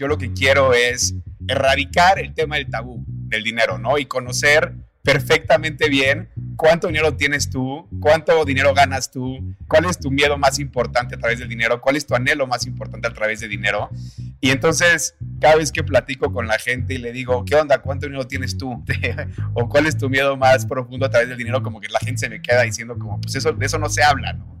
yo lo que quiero es erradicar el tema del tabú del dinero, ¿no? Y conocer perfectamente bien cuánto dinero tienes tú, cuánto dinero ganas tú, cuál es tu miedo más importante a través del dinero, cuál es tu anhelo más importante a través del dinero. Y entonces, cada vez que platico con la gente y le digo, ¿qué onda? ¿Cuánto dinero tienes tú? o cuál es tu miedo más profundo a través del dinero, como que la gente se me queda diciendo como, pues eso, de eso no se habla, ¿no?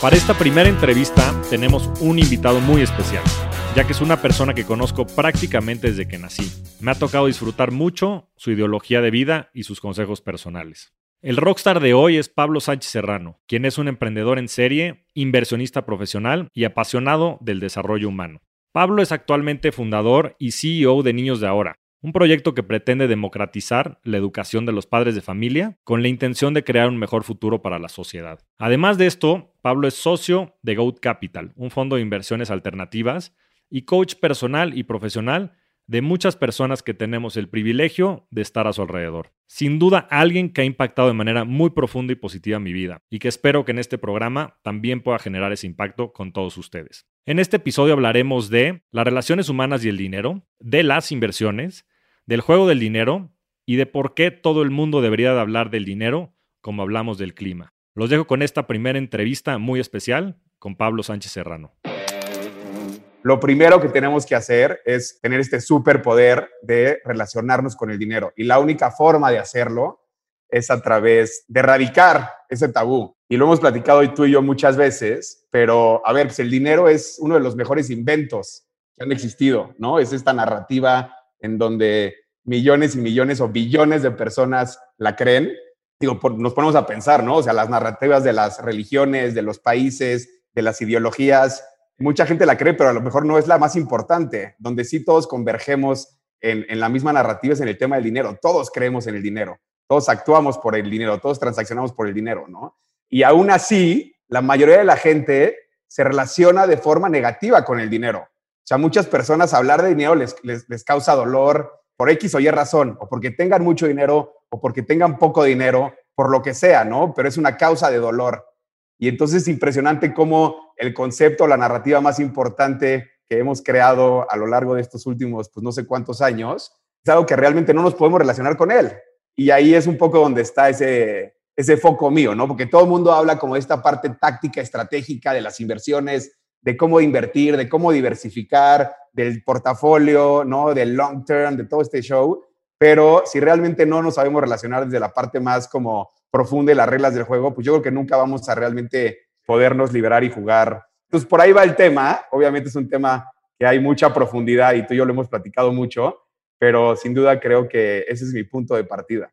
Para esta primera entrevista tenemos un invitado muy especial ya que es una persona que conozco prácticamente desde que nací. Me ha tocado disfrutar mucho su ideología de vida y sus consejos personales. El rockstar de hoy es Pablo Sánchez Serrano, quien es un emprendedor en serie, inversionista profesional y apasionado del desarrollo humano. Pablo es actualmente fundador y CEO de Niños de Ahora, un proyecto que pretende democratizar la educación de los padres de familia con la intención de crear un mejor futuro para la sociedad. Además de esto, Pablo es socio de Goat Capital, un fondo de inversiones alternativas y coach personal y profesional de muchas personas que tenemos el privilegio de estar a su alrededor. Sin duda, alguien que ha impactado de manera muy profunda y positiva mi vida y que espero que en este programa también pueda generar ese impacto con todos ustedes. En este episodio hablaremos de las relaciones humanas y el dinero, de las inversiones, del juego del dinero y de por qué todo el mundo debería de hablar del dinero como hablamos del clima. Los dejo con esta primera entrevista muy especial con Pablo Sánchez Serrano lo primero que tenemos que hacer es tener este superpoder de relacionarnos con el dinero. Y la única forma de hacerlo es a través de erradicar ese tabú. Y lo hemos platicado hoy tú y yo muchas veces, pero a ver, pues el dinero es uno de los mejores inventos que han existido, ¿no? Es esta narrativa en donde millones y millones o billones de personas la creen. Digo, nos ponemos a pensar, ¿no? O sea, las narrativas de las religiones, de los países, de las ideologías, mucha gente la cree, pero a lo mejor no es la más importante, donde sí todos convergemos en, la misma narrativa es en el tema del dinero. Todos creemos en el dinero, todos actuamos por el dinero, todos transaccionamos por el dinero, ¿no? Y aún así, la mayoría de la gente se relaciona de forma negativa con el dinero. O sea, muchas personas hablar de dinero les, les causa dolor por X o Y razón, o porque tengan mucho dinero, o porque tengan poco dinero, por lo que sea, ¿no? Pero es una causa de dolor. Y entonces es impresionante cómo el concepto, la narrativa más importante que hemos creado a lo largo de estos últimos, pues no sé cuántos años, es algo que realmente no nos podemos relacionar con él. Y ahí es un poco donde está ese, ese foco mío, ¿no? Porque todo el mundo habla como de esta parte táctica, estratégica de las inversiones, de cómo invertir, de cómo diversificar, del portafolio, ¿no? Del long term, de todo este show. Pero si realmente no nos sabemos relacionar desde la parte más como profunde las reglas del juego, pues yo creo que nunca vamos a realmente podernos liberar y jugar. Entonces, por ahí va el tema. Obviamente es un tema que hay mucha profundidad y tú y yo lo hemos platicado mucho, pero sin duda creo que ese es mi punto de partida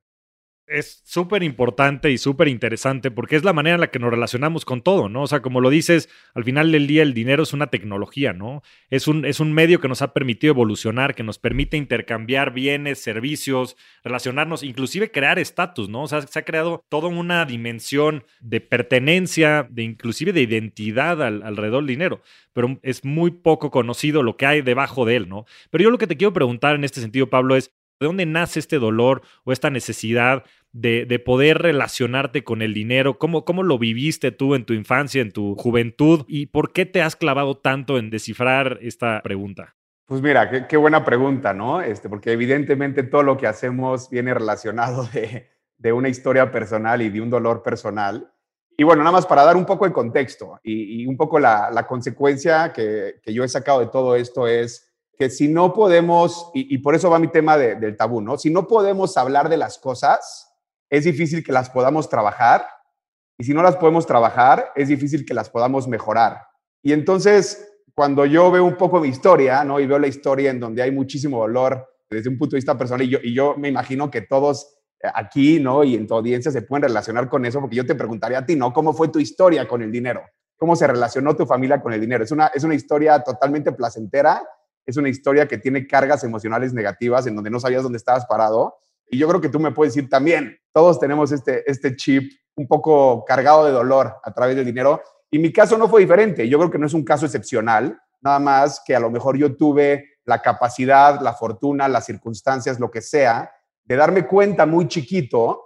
es súper importante y súper interesante porque es la manera en la que nos relacionamos con todo, ¿no? O sea, como lo dices, al final del día el dinero es una tecnología, ¿no? Es un, es un medio que nos ha permitido evolucionar, que nos permite intercambiar bienes, servicios, relacionarnos, inclusive crear estatus, ¿no? O sea, se ha creado toda una dimensión de pertenencia, de inclusive de identidad alrededor del dinero, pero es muy poco conocido lo que hay debajo de él, ¿no? Pero yo lo que te quiero preguntar en este sentido, Pablo, es, ¿De dónde nace este dolor o esta necesidad de, poder relacionarte con el dinero? ¿Cómo, ¿Cómo lo viviste tú en tu infancia, en tu juventud? ¿Y por qué te has clavado tanto en descifrar esta pregunta? Pues mira, qué, buena pregunta, ¿no? Este, porque evidentemente todo lo que hacemos viene relacionado de, de, una historia personal y de un dolor personal. Y bueno, nada más para dar un poco de contexto y, un poco la, la consecuencia que, que, yo he sacado de todo esto es que si no podemos, y, por eso va mi tema del tabú, ¿no? Si no podemos hablar de las cosas, es difícil que las podamos trabajar y si no las podemos trabajar, es difícil que las podamos mejorar. Y entonces, cuando yo veo un poco mi historia, ¿no? Y veo la historia en donde hay muchísimo dolor desde un punto de vista personal, y yo, y yo me imagino que todos aquí, ¿no? Y en tu audiencia se pueden relacionar con eso, porque yo te preguntaría a ti, ¿no? ¿Cómo fue tu historia con el dinero? ¿Cómo se relacionó tu familia con el dinero? Es una, es una historia totalmente placentera, es una historia que tiene cargas emocionales negativas en donde no sabías dónde estabas parado, Y yo creo que tú me puedes decir también, todos tenemos este, este chip un poco cargado de dolor a través del dinero. Y mi caso no fue diferente. Yo creo que no es un caso excepcional, nada más que a lo mejor yo tuve la capacidad, la fortuna, las circunstancias, lo que sea, de darme cuenta muy chiquito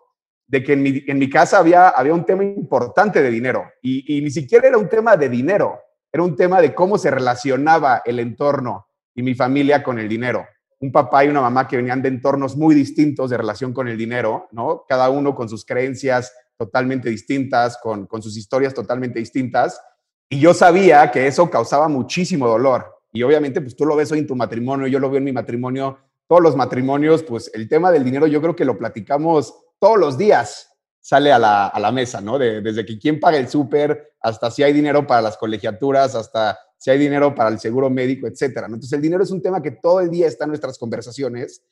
de que en mi, en mi casa había, había un tema importante de dinero. Y, y ni siquiera era un tema de dinero, era un tema de cómo se relacionaba el entorno y mi familia con el dinero. Un papá y una mamá que venían de entornos muy distintos de relación con el dinero, ¿no? Cada uno con sus creencias totalmente distintas, con, con sus historias totalmente distintas. Y yo sabía que eso causaba muchísimo dolor. Y obviamente, pues tú lo ves hoy en tu matrimonio, yo lo veo en mi matrimonio, todos los matrimonios, pues el tema del dinero yo creo que lo platicamos todos los días, sale a la, a la mesa, ¿no? desde que quién paga el súper, hasta si hay dinero para las colegiaturas, hasta si hay dinero para el seguro médico, etcétera. Entonces, el dinero es un tema que todo el día está en nuestras conversaciones,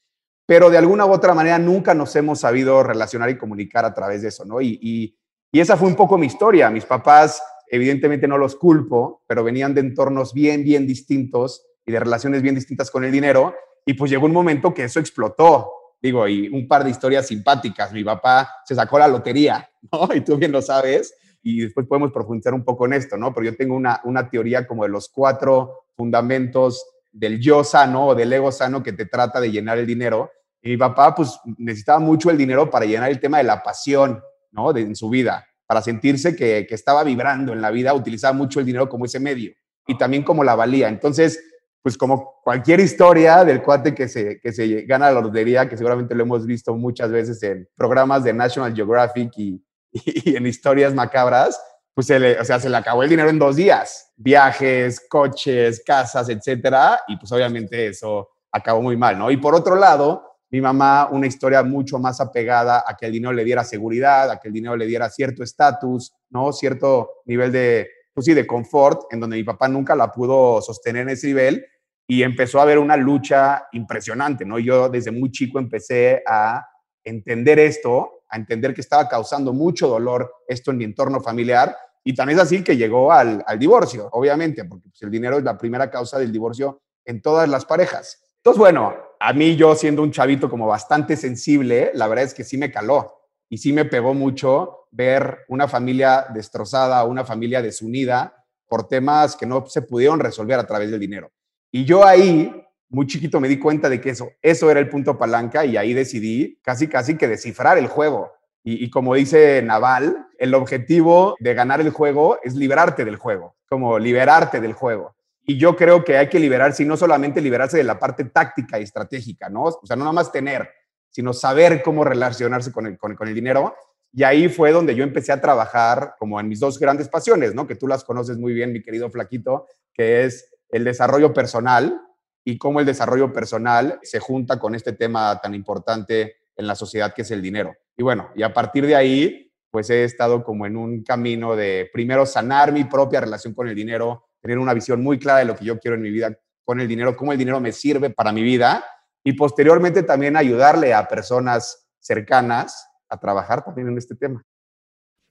pero de alguna u otra manera nunca nos hemos sabido relacionar y comunicar a través de eso, ¿no? Y, y, y esa fue un poco mi historia. Mis papás, evidentemente no los culpo, pero venían de entornos bien, bien distintos y de relaciones bien distintas con el dinero. Y pues llegó un momento que eso explotó. Digo, y un par de historias simpáticas. Mi papá se sacó la lotería, ¿no? Y tú bien lo sabes. Y después podemos profundizar un poco en esto, ¿no? Pero yo tengo una, una teoría como de los cuatro fundamentos del yo sano o del ego sano que te trata de llenar el dinero. Y mi papá, pues, necesitaba mucho el dinero para llenar el tema de la pasión, ¿no? De, en su vida para sentirse que, que, estaba vibrando en la vida, utilizaba mucho el dinero como ese medio y también como la valía. Entonces, pues como cualquier historia del cuate que se, que se gana la lotería, que seguramente lo hemos visto muchas veces en programas de National Geographic y, y, en historias macabras, pues se le, o sea, se le acabó el dinero en dos días. Viajes, coches, casas, etcétera. Y pues obviamente eso acabó muy mal, ¿no? Y por otro lado, mi mamá una historia mucho más apegada a que el dinero le diera seguridad, a que el dinero le diera cierto estatus, ¿no? Cierto nivel de, pues sí, de confort, en donde mi papá nunca la pudo sostener en ese nivel y empezó a haber una lucha impresionante, ¿no? Yo desde muy chico empecé a entender esto, a entender que estaba causando mucho dolor esto en mi entorno familiar y tan es así que llegó al, divorcio, obviamente, porque pues, el dinero es la primera causa del divorcio en todas las parejas. Entonces, bueno, a mí yo siendo un chavito como bastante sensible, la verdad es que sí me caló y sí me pegó mucho ver una familia destrozada, una familia desunida por temas que no se pudieron resolver a través del dinero. Y yo ahí, muy chiquito, me di cuenta de que eso, eso era el punto palanca y ahí decidí casi, casi que descifrar el juego. Y, como dice Naval, el objetivo de ganar el juego es liberarte del juego, como liberarte del juego. Y yo creo que hay que liberarse y no solamente liberarse de la parte táctica y estratégica, ¿no? O sea, no nada más tener, sino saber cómo relacionarse con el, con el dinero. Y ahí fue donde yo empecé a trabajar como en mis dos grandes pasiones, ¿no? Que tú las conoces muy bien, mi querido Flaquito, que es el desarrollo personal y cómo el desarrollo personal se junta con este tema tan importante en la sociedad que es el dinero. Y bueno, y a partir de ahí, pues he estado como en un camino de primero sanar mi propia relación con el dinero, tener una visión muy clara de lo que yo quiero en mi vida con el dinero, cómo el dinero me sirve para mi vida y posteriormente también ayudarle a personas cercanas a trabajar también en este tema.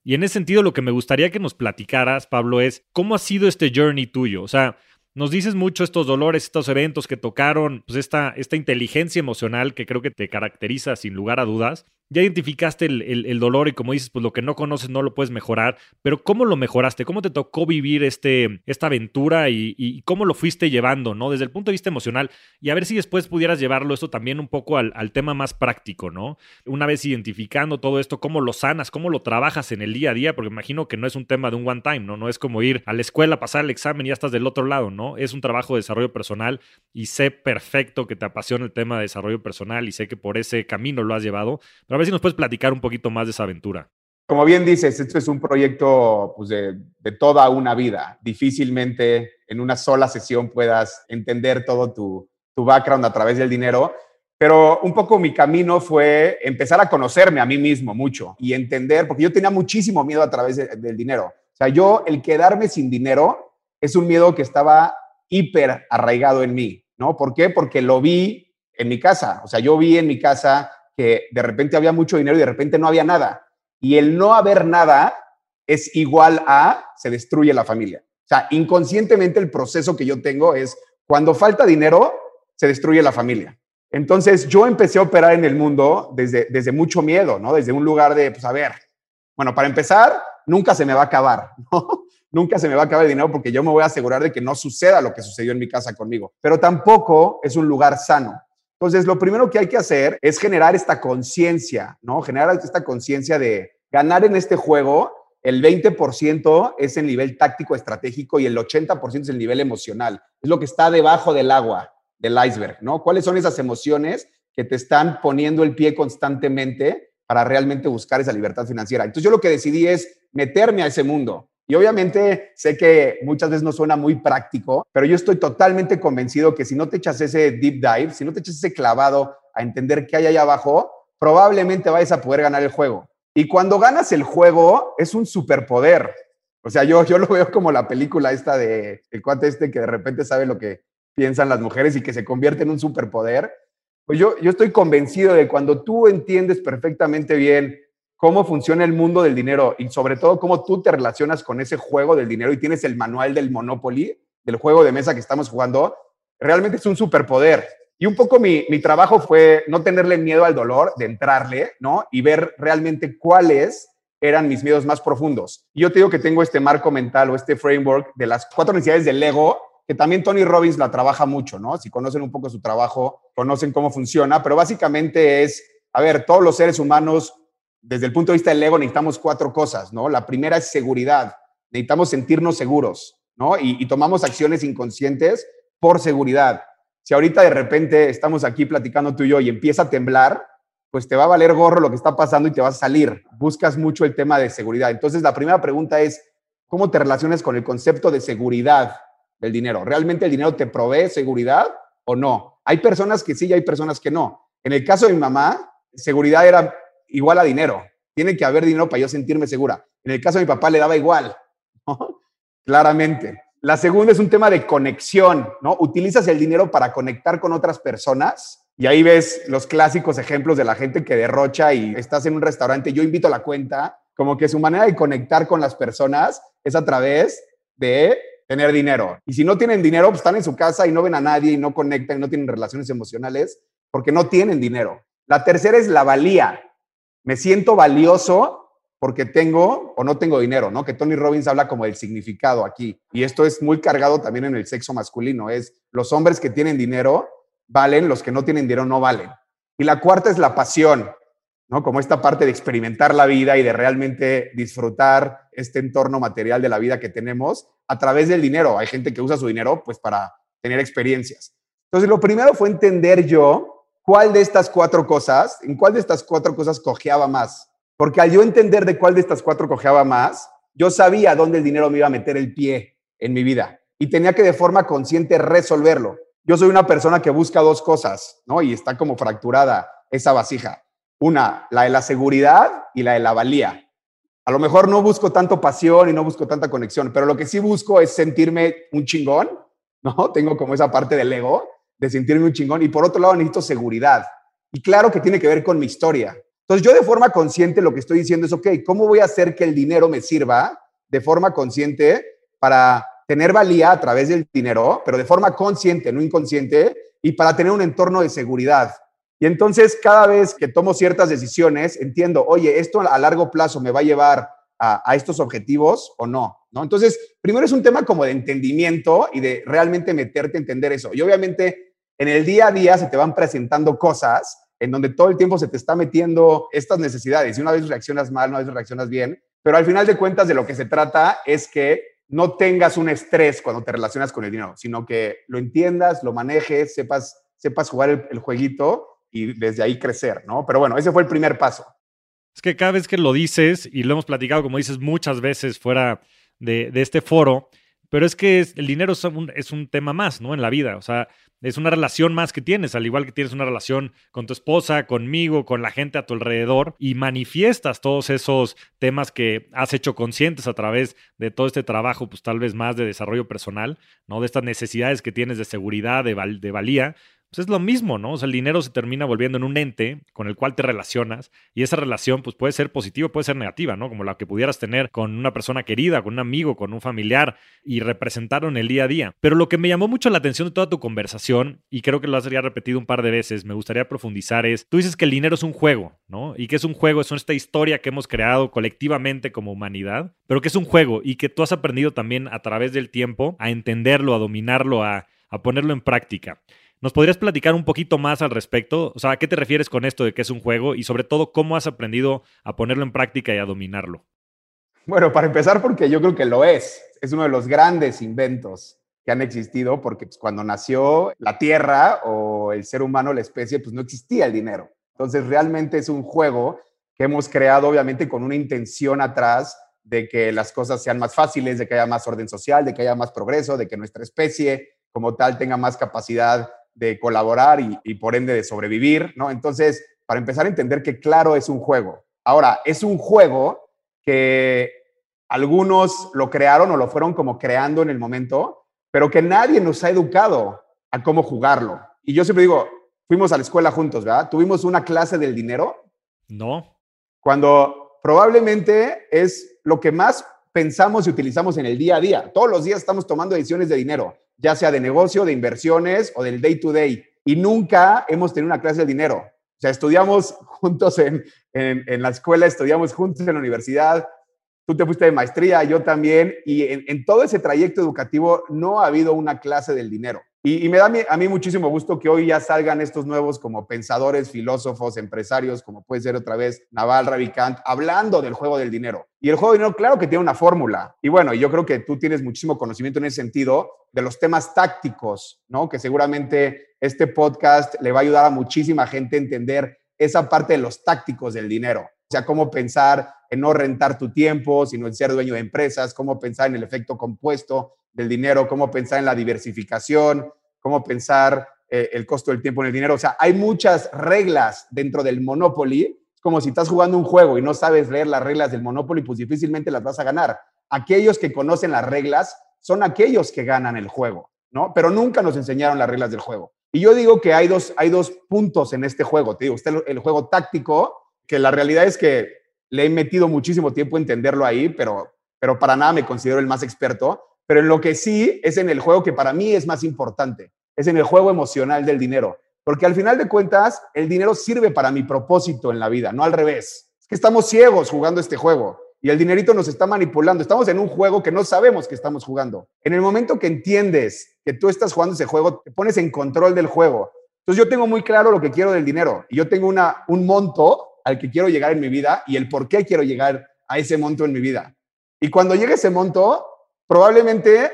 Y en ese sentido, lo que me gustaría que nos platicaras, Pablo, es cómo ha sido este journey tuyo. O sea, nos dices mucho estos dolores, estos eventos que tocaron, pues esta, esta inteligencia emocional que creo que te caracteriza sin lugar a dudas ya identificaste el, dolor y como dices, pues lo que no conoces no lo puedes mejorar, pero ¿cómo lo mejoraste? ¿Cómo te tocó vivir este, esta aventura y, cómo lo fuiste llevando, ¿no? Desde el punto de vista emocional y a ver si después pudieras llevarlo esto también un poco al, tema más práctico, ¿no? Una vez identificando todo esto, ¿cómo lo sanas? ¿Cómo lo trabajas en el día a día? Porque imagino que no es un tema de un one time, ¿no? No es como ir a la escuela, pasar el examen y ya estás del otro lado, ¿no? Es un trabajo de desarrollo personal y sé perfecto que te apasiona el tema de desarrollo personal y sé que por ese camino lo has llevado, pero ver si nos puedes platicar un poquito más de esa aventura. Como bien dices, esto es un proyecto pues, de, toda una vida. Difícilmente en una sola sesión puedas entender todo tu, tu background a través del dinero, pero un poco mi camino fue empezar a conocerme a mí mismo mucho y entender, porque yo tenía muchísimo miedo a través de, del dinero. O sea, yo el quedarme sin dinero es un miedo que estaba hiper arraigado en mí, ¿no? ¿Por qué? Porque lo vi en mi casa. O sea, yo vi en mi casa que de repente había mucho dinero y de repente no había nada. Y el no haber nada es igual a se destruye la familia. O sea, inconscientemente el proceso que yo tengo es cuando falta dinero, se destruye la familia. Entonces yo empecé a operar en el mundo desde, desde mucho miedo, ¿no? Desde un lugar de, pues a ver, bueno, para empezar, nunca se me va a acabar, ¿no? nunca se me va a acabar el dinero porque yo me voy a asegurar de que no suceda lo que sucedió en mi casa conmigo. Pero tampoco es un lugar sano. Entonces, lo primero que hay que hacer es generar esta conciencia, ¿no? Generar esta conciencia de ganar en este juego. El 20% es el nivel táctico estratégico y el 80% es el nivel emocional. Es lo que está debajo del agua, del iceberg, ¿no? ¿Cuáles son esas emociones que te están poniendo el pie constantemente para realmente buscar esa libertad financiera? Entonces, yo lo que decidí es meterme a ese mundo. Y obviamente sé que muchas veces no suena muy práctico, pero yo estoy totalmente convencido que si no te echas ese deep dive, si no te echas ese clavado a entender qué hay ahí abajo, probablemente vayas a poder ganar el juego. Y cuando ganas el juego, es un superpoder. O sea, yo, yo lo veo como la película esta de el cuate este que de repente sabe lo que piensan las mujeres y que se convierte en un superpoder. Pues yo, yo estoy convencido de cuando tú entiendes perfectamente bien cómo funciona el mundo del dinero y sobre todo cómo tú te relacionas con ese juego del dinero y tienes el manual del Monopoly, del juego de mesa que estamos jugando, realmente es un superpoder. Y un poco mi, mi trabajo fue no tenerle miedo al dolor, de entrarle, ¿no? Y ver realmente cuáles eran mis miedos más profundos. Y yo te digo que tengo este marco mental o este framework de las cuatro necesidades del ego, que también Tony Robbins la trabaja mucho, ¿no? Si conocen un poco su trabajo, conocen cómo funciona, pero básicamente es, a ver, todos los seres humanos desde el punto de vista del ego necesitamos cuatro cosas, ¿no? La primera es seguridad. Necesitamos sentirnos seguros, ¿no? Y, tomamos acciones inconscientes por seguridad. Si ahorita de repente estamos aquí platicando tú y yo y empieza a temblar, pues te va a valer gorro lo que está pasando y te vas a salir. Buscas mucho el tema de seguridad. Entonces, la primera pregunta es, ¿cómo te relacionas con el concepto de seguridad del dinero? ¿Realmente el dinero te provee seguridad o no? Hay personas que sí y hay personas que no. En el caso de mi mamá, seguridad era igual a dinero. Tiene que haber dinero para yo sentirme segura. En el caso de mi papá le daba igual, claramente. La segunda es un tema de conexión, ¿no? Utilizas el dinero para conectar con otras personas y ahí ves los clásicos ejemplos de la gente que derrocha y estás en un restaurante, yo invito a la cuenta, como que su manera de conectar con las personas es a través de tener dinero. Y si no tienen dinero, pues están en su casa y no ven a nadie y no conectan y no tienen relaciones emocionales porque no tienen dinero. La tercera es la valía. Me siento valioso porque tengo o no tengo dinero, ¿no? Que Tony Robbins habla como del significado aquí. Y esto es muy cargado también en el sexo masculino. Es los hombres que tienen dinero valen, los que no tienen dinero no valen. Y la cuarta es la pasión, ¿no? Como esta parte de experimentar la vida y de realmente disfrutar este entorno material de la vida que tenemos a través del dinero. Hay gente que usa su dinero pues para tener experiencias. Entonces, lo primero fue entender yo cuál de estas cuatro cosas, en cuál de estas cuatro cosas cojeaba más. Porque al yo entender de cuál de estas cuatro cojeaba más, yo sabía dónde el dinero me iba a meter el pie en mi vida y tenía que de forma consciente resolverlo. Yo soy una persona que busca dos cosas, ¿no? Y está como fracturada esa vasija. Una, la de la seguridad y la de la valía. A lo mejor no busco tanto pasión y no busco tanta conexión, pero lo que sí busco es sentirme un chingón, ¿no? Tengo como esa parte del ego de sentirme un chingón. Y por otro lado, necesito seguridad. Y claro que tiene que ver con mi historia. Entonces, yo de forma consciente lo que estoy diciendo es, ok, ¿cómo voy a hacer que el dinero me sirva de forma consciente para tener valía a través del dinero, pero de forma consciente, no inconsciente, y para tener un entorno de seguridad? Y entonces, cada vez que tomo ciertas decisiones, entiendo, oye, esto a largo plazo me va a llevar a, a estos objetivos o no. ¿no? Entonces, primero es un tema como de entendimiento y de realmente meterte a entender eso. Y obviamente en el día a día se te van presentando cosas en donde todo el tiempo se te está metiendo estas necesidades y una vez reaccionas mal, una vez reaccionas bien, pero al final de cuentas de lo que se trata es que no tengas un estrés cuando te relacionas con el dinero, sino que lo entiendas, lo manejes, sepas, sepas jugar el, jueguito y desde ahí crecer, ¿no? Pero bueno, ese fue el primer paso. Es que cada vez que lo dices, y lo hemos platicado, como dices, muchas veces fuera de, este foro, pero es que el dinero es un, es un, tema más, ¿no? En la vida. O sea, es una relación más que tienes, al igual que tienes una relación con tu esposa, conmigo, con la gente a tu alrededor, y manifiestas todos esos temas que has hecho conscientes a través de todo este trabajo, pues tal vez más de desarrollo personal, ¿no? De estas necesidades que tienes de seguridad, de, de valía, pues es lo mismo, ¿no? O sea, el dinero se termina volviendo en un ente con el cual te relacionas y esa relación pues puede ser positiva, puede ser negativa, ¿no? Como la que pudieras tener con una persona querida, con un amigo, con un familiar y representarlo en el día a día. Pero lo que me llamó mucho la atención de toda tu conversación y creo que lo has repetido un par de veces, me gustaría profundizar es, tú dices que el dinero es un juego, ¿no? Y que es un juego, es esta historia que hemos creado colectivamente como humanidad, pero que es un juego y que tú has aprendido también a través del tiempo a entenderlo, a dominarlo, a, a ponerlo en práctica. ¿Nos podrías platicar un poquito más al respecto? O sea, ¿a qué te refieres con esto de que es un juego y sobre todo cómo has aprendido a ponerlo en práctica y a dominarlo? Bueno, para empezar, porque yo creo que lo es. Es uno de los grandes inventos que han existido, porque pues, cuando nació la Tierra o el ser humano, la especie, pues no existía el dinero. Entonces, realmente es un juego que hemos creado, obviamente, con una intención atrás de que las cosas sean más fáciles, de que haya más orden social, de que haya más progreso, de que nuestra especie como tal tenga más capacidad de colaborar y, por ende de sobrevivir, ¿no? Entonces, para empezar a entender que claro es un juego. Ahora, es un juego que algunos lo crearon o lo fueron como creando en el momento, pero que nadie nos ha educado a cómo jugarlo. Y yo siempre digo, fuimos a la escuela juntos, ¿verdad? ¿Tuvimos una clase del dinero? No. Cuando probablemente es lo que más pensamos y utilizamos en el día a día. Todos los días estamos tomando decisiones de dinero ya sea de negocio, de inversiones o del day to day. Y nunca hemos tenido una clase de dinero. O sea, estudiamos juntos en, en, la escuela, estudiamos juntos en la universidad, tú te fuiste de maestría, yo también, y en, en, todo ese trayecto educativo no ha habido una clase del dinero. Y, me da a mí, muchísimo gusto que hoy ya salgan estos nuevos como pensadores, filósofos, empresarios, como puede ser otra vez Naval Ravikant, hablando del juego del dinero. Y el juego del dinero, claro que tiene una fórmula. Y bueno, yo creo que tú tienes muchísimo conocimiento en ese sentido de los temas tácticos, ¿no? Que seguramente este podcast le va a ayudar a muchísima gente a entender esa parte de los tácticos del dinero. O sea, cómo pensar en no rentar tu tiempo, sino en ser dueño de empresas, cómo pensar en el efecto compuesto del dinero, cómo pensar en la diversificación, cómo pensar eh, el costo del tiempo en el dinero. O sea, hay muchas reglas dentro del Monopoly. Es como si estás jugando un juego y no sabes leer las reglas del Monopoly, pues difícilmente las vas a ganar. Aquellos que conocen las reglas son aquellos que ganan el juego, ¿no? Pero nunca nos enseñaron las reglas del juego. Y yo digo que hay dos, hay dos puntos en este juego. Te digo, está el juego táctico, que la realidad es que le he metido muchísimo tiempo a entenderlo ahí, pero, pero para nada me considero el más experto. Pero en lo que sí es en el juego que para mí es más importante, es en el juego emocional del dinero. Porque al final de cuentas, el dinero sirve para mi propósito en la vida, no al revés. Es que estamos ciegos jugando este juego y el dinerito nos está manipulando. Estamos en un juego que no sabemos que estamos jugando. En el momento que entiendes que tú estás jugando ese juego, te pones en control del juego. Entonces yo tengo muy claro lo que quiero del dinero y yo tengo una, un monto al que quiero llegar en mi vida y el por qué quiero llegar a ese monto en mi vida. Y cuando llegue ese monto, probablemente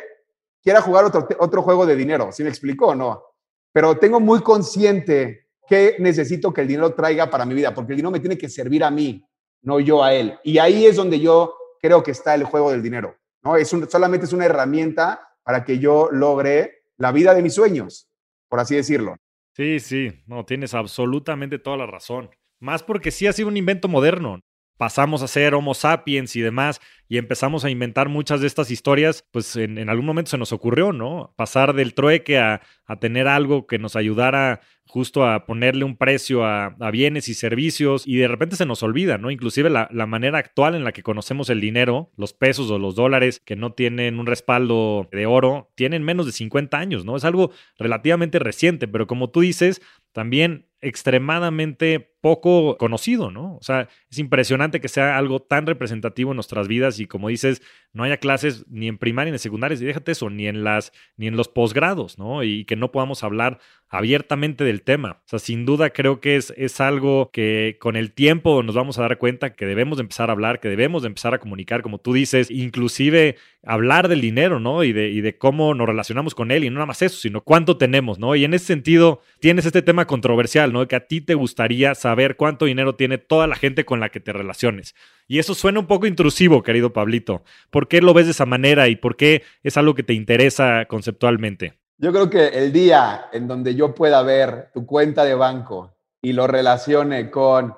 quiera jugar otro, otro juego de dinero, ¿sí me explico o no? Pero tengo muy consciente que necesito que el dinero traiga para mi vida, porque el dinero me tiene que servir a mí, no yo a él. Y ahí es donde yo creo que está el juego del dinero, ¿no? Es solamente es una herramienta para que yo logre la vida de mis sueños, por así decirlo. Sí, sí, no, tienes absolutamente toda la razón. Más porque sí ha sido un invento moderno. Pasamos a ser Homo sapiens y demás, y empezamos a inventar muchas de estas historias, pues en, algún momento se nos ocurrió, ¿no? Pasar del trueque a, a tener algo que nos ayudara justo a ponerle un precio a, bienes y servicios y de repente se nos olvida, ¿no? Inclusive la, la, manera actual en la que conocemos el dinero, los pesos o los dólares que no tienen un respaldo de oro, tienen menos de 50 años, ¿no? Es algo relativamente reciente, pero como tú dices, también extremadamente poco conocido, ¿no? O sea, es impresionante que sea algo tan representativo en nuestras vidas y como dices, no haya clases ni en primaria ni en secundaria, y déjate eso, ni en las ni en los posgrados, ¿no? Y que no podamos hablar abiertamente del tema. O sea, sin duda creo que es, es algo que con el tiempo nos vamos a dar cuenta que debemos de empezar a hablar, que debemos de empezar a comunicar, como tú dices, inclusive hablar del dinero, ¿no? Y de, y de cómo nos relacionamos con él y no nada más eso, sino cuánto tenemos, ¿no? Y en ese sentido tienes este tema controversial, ¿no? Que a ti te gustaría saber cuánto dinero tiene toda la gente con la que te relaciones. Y eso suena un poco intrusivo, querido Pablito. ¿Por qué lo ves de esa manera y por qué es algo que te interesa conceptualmente? Yo creo que el día en donde yo pueda ver tu cuenta de banco y lo relacione con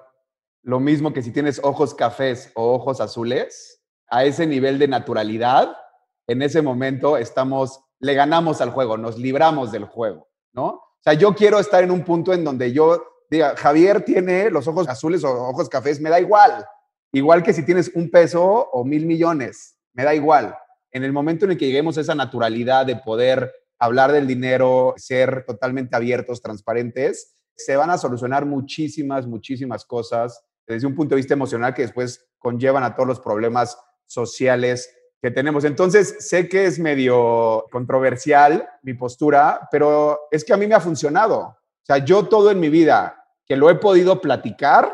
lo mismo que si tienes ojos cafés o ojos azules, a ese nivel de naturalidad, en ese momento estamos, le ganamos al juego, nos libramos del juego, ¿no? O sea, yo quiero estar en un punto en donde yo diga, Javier tiene los ojos azules o ojos cafés, me da igual. Igual que si tienes un peso o mil millones, me da igual. En el momento en el que lleguemos a esa naturalidad de poder hablar del dinero, ser totalmente abiertos, transparentes, se van a solucionar muchísimas, muchísimas cosas desde un punto de vista emocional que después conllevan a todos los problemas sociales que tenemos. Entonces, sé que es medio controversial mi postura, pero es que a mí me ha funcionado. O sea, yo todo en mi vida que lo he podido platicar,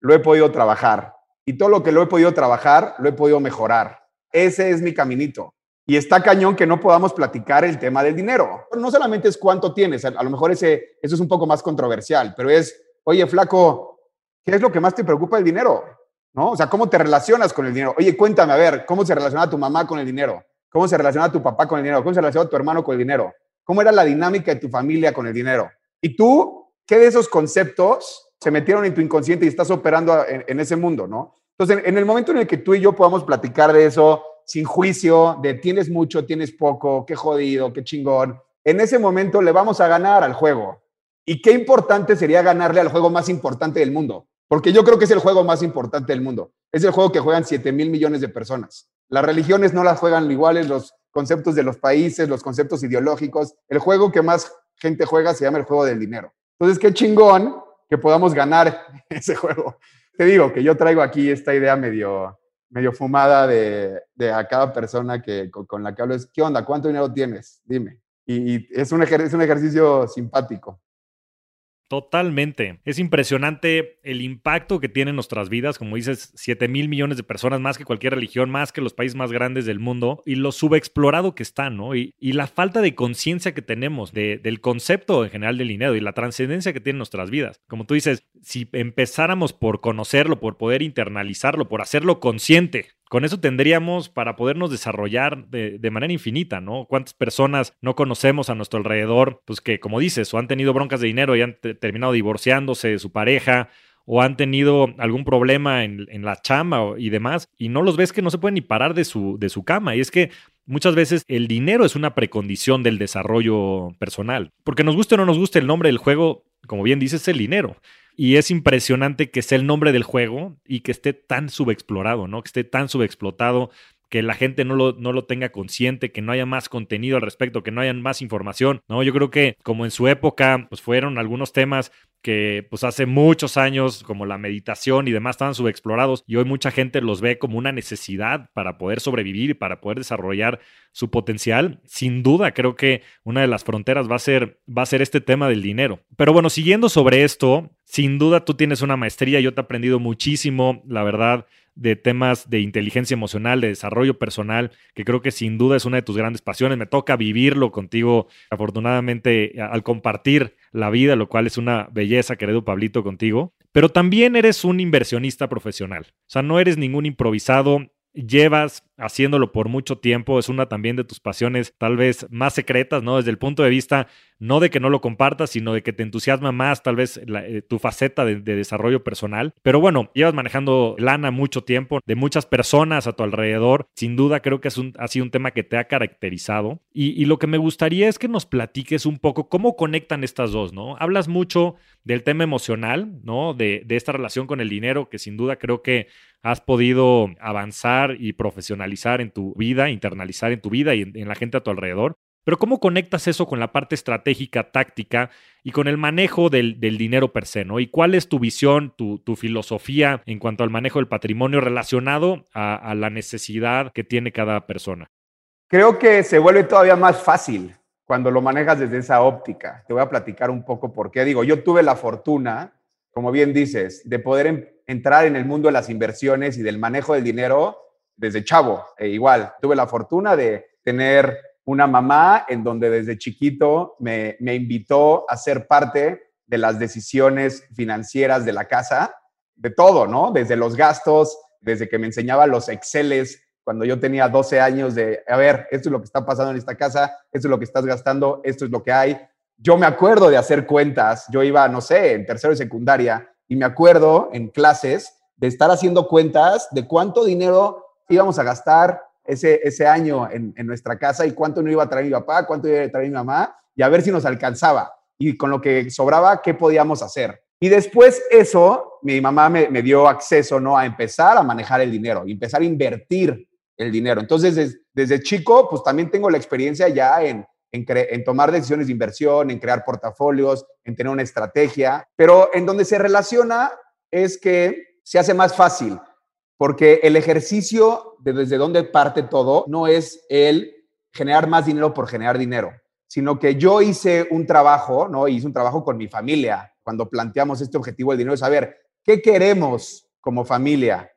lo he podido trabajar. Y todo lo que lo he podido trabajar, lo he podido mejorar. Ese es mi caminito. Y está cañón que no podamos platicar el tema del dinero. No solamente es cuánto tienes, a lo mejor ese, eso es un poco más controversial, pero es, oye, flaco, ¿qué es lo que más te preocupa del dinero? ¿No? O sea, ¿cómo te relacionas con el dinero? Oye, cuéntame, a ver, ¿cómo se relaciona tu mamá con el dinero? ¿Cómo se relaciona tu papá con el dinero? ¿Cómo se relaciona tu hermano con el dinero? ¿Cómo era la dinámica de tu familia con el dinero? Y tú, ¿qué de esos conceptos se metieron en tu inconsciente y estás operando en, en ese mundo, no? Entonces, en el momento en el que tú y yo podamos platicar de eso, sin juicio de tienes mucho, tienes poco, qué jodido, qué chingón. En ese momento le vamos a ganar al juego. Y qué importante sería ganarle al juego más importante del mundo. Porque yo creo que es el juego más importante del mundo. Es el juego que juegan 7 mil millones de personas. Las religiones no las juegan iguales, los conceptos de los países, los conceptos ideológicos. El juego que más gente juega se llama el juego del dinero. Entonces, qué chingón que podamos ganar ese juego. Te digo que yo traigo aquí esta idea medio, medio fumada de, a cada persona que, con, la que hablo es, ¿qué onda? ¿Cuánto dinero tienes? Dime. Y, es, un es un ejercicio simpático. Totalmente. Es impresionante el impacto que tiene en nuestras vidas, como dices, 7 mil millones de personas, más que cualquier religión, más que los países más grandes del mundo, y lo subexplorado que está, ¿no? Y, la falta de conciencia que tenemos del concepto en general del dinero y la trascendencia que tiene en nuestras vidas. Como tú dices, si empezáramos por conocerlo, por poder internalizarlo, por hacerlo consciente, con eso tendríamos para podernos desarrollar de, manera infinita, ¿no? ¿Cuántas personas no conocemos a nuestro alrededor? Pues que, como dices, o han tenido broncas de dinero y han terminado divorciándose de su pareja, o han tenido algún problema en, la chamba y demás, y no los ves que no se pueden ni parar de su, de su cama. Y es que muchas veces el dinero es una precondición del desarrollo personal. Porque nos guste o no nos guste el nombre del juego, como bien dices, es el dinero. Y es impresionante que sea el nombre del juego y que esté tan subexplorado, ¿no? Que esté tan subexplotado, que la gente no lo, no lo tenga consciente, que no haya más contenido al respecto, que no haya más información, ¿no? Yo creo que como en su época, pues fueron algunos temas que pues hace muchos años, como la meditación y demás, estaban subexplorados y hoy mucha gente los ve como una necesidad para poder sobrevivir y para poder desarrollar su potencial. Sin duda, creo que una de las fronteras va a ser, va a ser este tema del dinero. Pero bueno, siguiendo sobre esto, sin duda tú tienes una maestría, yo te he aprendido muchísimo, la verdad de temas de inteligencia emocional, de desarrollo personal, que creo que sin duda es una de tus grandes pasiones. Me toca vivirlo contigo, afortunadamente, al compartir la vida, lo cual es una belleza, querido Pablito, contigo. Pero también eres un inversionista profesional. O sea, no eres ningún improvisado, llevas haciéndolo por mucho tiempo, es una también de tus pasiones tal vez más secretas, ¿no? Desde el punto de vista no de que no lo compartas, sino de que te entusiasma más tal vez eh, tu faceta de, desarrollo personal. Pero bueno, llevas manejando lana mucho tiempo, de muchas personas a tu alrededor. Sin duda creo que es un, ha sido un tema que te ha caracterizado. Y, lo que me gustaría es que nos platiques un poco cómo conectan estas dos, ¿no? Hablas mucho del tema emocional, ¿no? De, de esta relación con el dinero, que sin duda creo que has podido avanzar y profesionalizar en tu vida, internalizar en tu vida y en, la gente a tu alrededor. Pero ¿cómo conectas eso con la parte estratégica, táctica y con el manejo del, dinero per se? ¿Y cuál es tu visión, tu, filosofía en cuanto al manejo del patrimonio relacionado a, la necesidad que tiene cada persona? Creo que se vuelve todavía más fácil cuando lo manejas desde esa óptica. Te voy a platicar un poco por qué. Digo, yo tuve la fortuna, como bien dices, de poder entrar en el mundo de las inversiones y del manejo del dinero desde chavo. E igual, tuve la fortuna de tener una mamá en donde desde chiquito me, me invitó a ser parte de las decisiones financieras de la casa, de todo, ¿no? Desde los gastos, desde que me enseñaba los Exceles cuando yo tenía 12 años de, a ver, esto es lo que está pasando en esta casa, esto es lo que estás gastando, esto es lo que hay. Yo me acuerdo de hacer cuentas, yo iba, no sé, en tercero y secundaria, y me acuerdo en clases de estar haciendo cuentas de cuánto dinero íbamos a gastar ese, ese año en, nuestra casa y cuánto no iba a traer mi papá, cuánto iba a traer mi mamá y a ver si nos alcanzaba. y con lo que sobraba, ¿qué podíamos hacer? Y después eso, mi mamá me, dio acceso, ¿no? A empezar a manejar el dinero, y empezar a invertir el dinero. Entonces, desde, chico, pues también tengo la experiencia ya en, en, tomar decisiones de inversión, en crear portafolios, en tener una estrategia, pero en donde se relaciona es que se hace más fácil, porque el ejercicio de desde donde parte todo no es el generar más dinero por generar dinero, sino que yo hice un trabajo, ¿no? Hice un trabajo con mi familia cuando planteamos este objetivo del dinero, es saber qué queremos como familia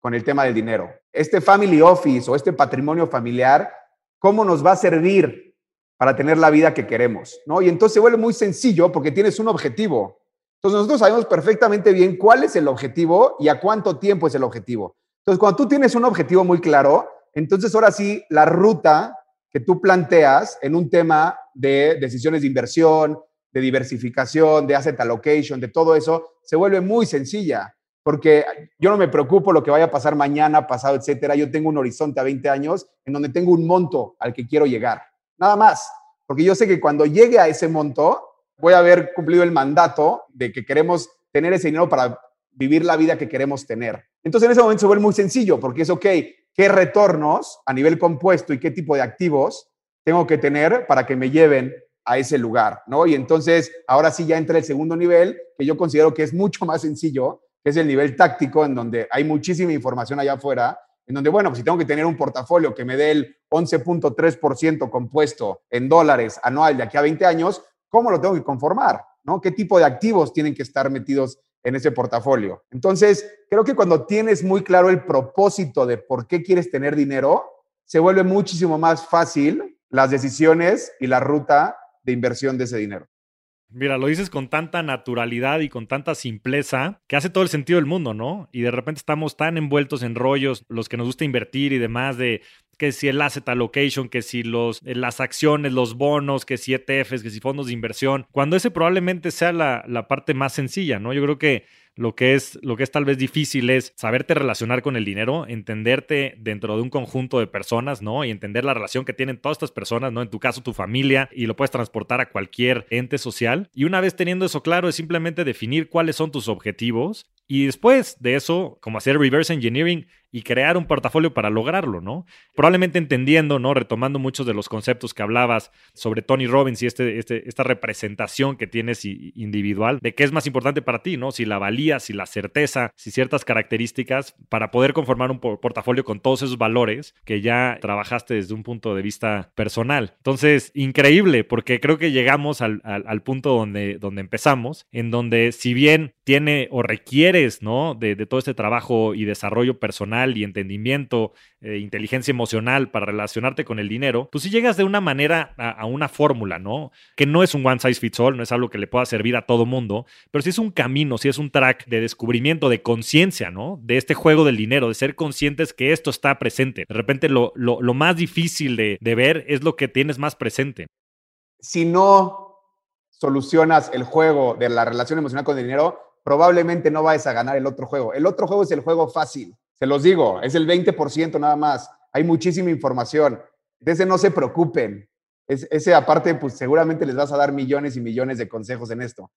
con el tema del dinero. Este family office o este patrimonio familiar, ¿cómo nos va a servir para tener la vida que queremos? ¿no? Y entonces se vuelve muy sencillo porque tienes un objetivo. Entonces nosotros sabemos perfectamente bien cuál es el objetivo y a cuánto tiempo es el objetivo. Entonces cuando tú tienes un objetivo muy claro, entonces ahora sí la ruta que tú planteas en un tema de decisiones de inversión, de diversificación, de asset allocation, de todo eso, se vuelve muy sencilla, porque yo no me preocupo lo que vaya a pasar mañana, pasado, etcétera. Yo tengo un horizonte a 20 años en donde tengo un monto al que quiero llegar. Nada más, porque yo sé que cuando llegue a ese monto, voy a haber cumplido el mandato de que queremos tener ese dinero para vivir la vida que queremos tener. Entonces en ese momento se vuelve muy sencillo, porque es, ok, qué retornos a nivel compuesto y qué tipo de activos tengo que tener para que me lleven a ese lugar, ¿no? Y entonces ahora sí ya entra el segundo nivel, que yo considero que es mucho más sencillo, que es el nivel táctico, en donde hay muchísima información allá afuera, en donde, bueno, pues si tengo que tener un portafolio que me dé el 11.3% compuesto en dólares anual de aquí a 20 años, ¿cómo lo tengo que conformar? ¿No? ¿Qué tipo de activos tienen que estar metidos en ese portafolio. Entonces, creo que cuando tienes muy claro el propósito de por qué quieres tener dinero, se vuelve muchísimo más fácil las decisiones y la ruta de inversión de ese dinero. Mira, lo dices con tanta naturalidad y con tanta simpleza que hace todo el sentido del mundo, ¿no? Y de repente estamos tan envueltos en rollos, los que nos gusta invertir y demás, de que si el asset allocation, que si los, las acciones, los bonos, que si ETFs, que si fondos de inversión, cuando ese probablemente sea la, la parte más sencilla, ¿no? Yo creo que lo que es lo que es tal vez difícil es saberte relacionar con el dinero, entenderte dentro de un conjunto de personas, ¿no? Y entender la relación que tienen todas estas personas, ¿no? En tu caso tu familia y lo puedes transportar a cualquier ente social. Y una vez teniendo eso claro es simplemente definir cuáles son tus objetivos y después de eso, como hacer reverse engineering y crear un portafolio para lograrlo, ¿no? Probablemente entendiendo, ¿no? Retomando muchos de los conceptos que hablabas sobre Tony Robbins y este, este, esta representación que tienes individual de qué es más importante para ti, ¿no? Si la valía, si la certeza, si ciertas características para poder conformar un portafolio con todos esos valores que ya trabajaste desde un punto de vista personal. Entonces, increíble, porque creo que llegamos al, al, punto donde, donde empezamos, en donde si bien tiene o requieres, ¿no? De, de todo este trabajo y desarrollo personal, y entendimiento, eh, inteligencia emocional para relacionarte con el dinero, pues si llegas de una manera a, una fórmula, ¿no? Que no es un one size fits all, no es algo que le pueda servir a todo mundo, pero sí es un camino, sí es un track de descubrimiento, de conciencia, ¿no? De este juego del dinero, de ser conscientes que esto está presente. De repente lo, lo, más difícil de, de ver es lo que tienes más presente. Si no solucionas el juego de la relación emocional con el dinero, probablemente no vayas a ganar el otro juego. El otro juego es el juego fácil. Se los digo, es el 20% nada más. Hay muchísima información. De ese no se preocupen. ese aparte, pues seguramente les vas a dar millones y millones de consejos en esto.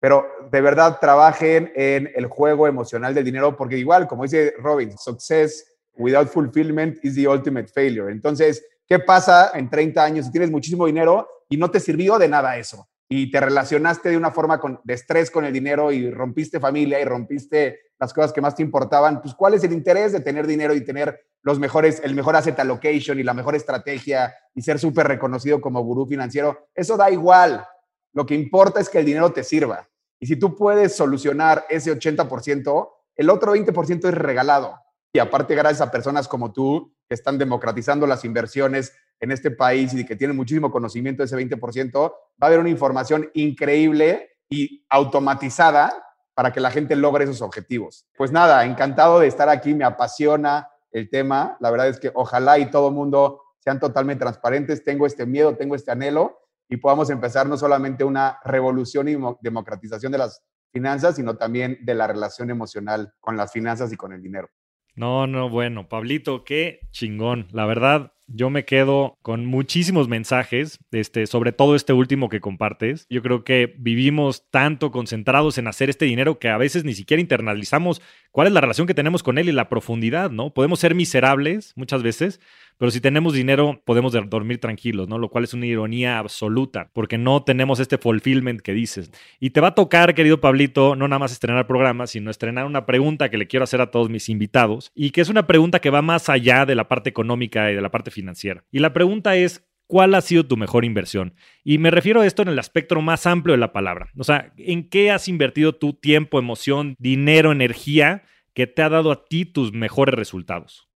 Pero de verdad trabajen en el juego emocional del dinero porque igual, como dice Robin, success without fulfillment is the ultimate failure. Entonces, ¿qué pasa en 30 años si tienes muchísimo dinero y no te sirvió de nada eso? Y te relacionaste de una forma con, de estrés con el dinero y rompiste familia y rompiste las cosas que más te importaban, pues cuál es el interés de tener dinero y tener los mejores, el mejor asset allocation y la mejor estrategia y ser súper reconocido como gurú financiero. Eso da igual. Lo que importa es que el dinero te sirva. Y si tú puedes solucionar ese 80%, el otro 20% es regalado. Y aparte, gracias a personas como tú que están democratizando las inversiones en este país y que tienen muchísimo conocimiento de ese 20%, va a haber una información increíble y automatizada para que la gente logre esos objetivos. Pues nada, encantado de estar aquí, me apasiona el tema. La verdad es que ojalá y todo mundo sean totalmente transparentes. Tengo este miedo, tengo este anhelo y podamos empezar no solamente una revolución y democratización de las finanzas, sino también de la relación emocional con las finanzas y con el dinero. No, no, bueno, Pablito, qué chingón. La verdad, yo me quedo con muchísimos mensajes, este, sobre todo este último que compartes. Yo creo que vivimos tanto concentrados en hacer este dinero que a veces ni siquiera internalizamos cuál es la relación que tenemos con él y la profundidad, ¿no? Podemos ser miserables muchas veces, pero si tenemos dinero podemos dormir tranquilos, ¿no? Lo cual es una ironía absoluta, porque no tenemos este fulfillment que dices. Y te va a tocar, querido Pablito, no nada más estrenar programas, sino estrenar una pregunta que le quiero hacer a todos mis invitados y que es una pregunta que va más allá de la parte económica y de la parte financiera. Y la pregunta es, ¿Cuál ha sido tu mejor inversión? Y me refiero a esto en el aspecto más amplio de la palabra. O sea, ¿en qué has invertido tu tiempo, emoción, dinero, energía que te ha dado a ti tus mejores resultados?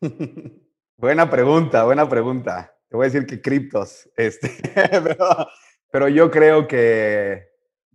buena pregunta, buena pregunta. Te voy a decir que criptos, este, pero, yo creo que,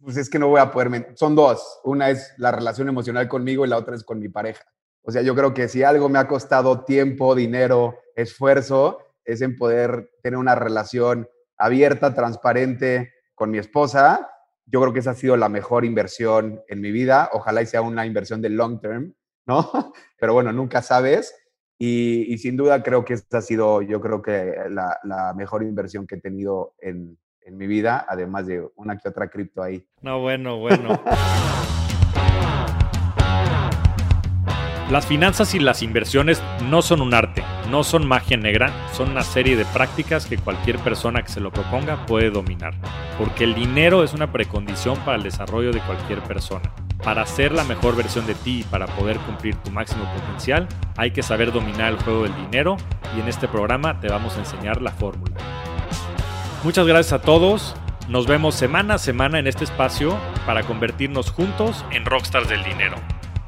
pues es que no voy a poder, son dos. Una es la relación emocional conmigo y la otra es con mi pareja. O sea, yo creo que si algo me ha costado tiempo, dinero, esfuerzo, es en poder tener una relación abierta, transparente con mi esposa. Yo creo que esa ha sido la mejor inversión en mi vida. Ojalá y sea una inversión de long term, ¿no? Pero bueno, nunca sabes. Y, sin duda creo que esa ha sido, yo creo que la, la mejor inversión que he tenido en, en mi vida, además de una que otra cripto ahí. No, bueno, bueno. Las finanzas y las inversiones no son un arte, no son magia negra, son una serie de prácticas que cualquier persona que se lo proponga puede dominar, porque el dinero es una precondición para el desarrollo de cualquier persona. Para ser la mejor versión de ti y para poder cumplir tu máximo potencial, hay que saber dominar el juego del dinero y en este programa te vamos a enseñar la fórmula. Muchas gracias a todos. Nos vemos semana a semana en este espacio para convertirnos juntos en rockstars del dinero.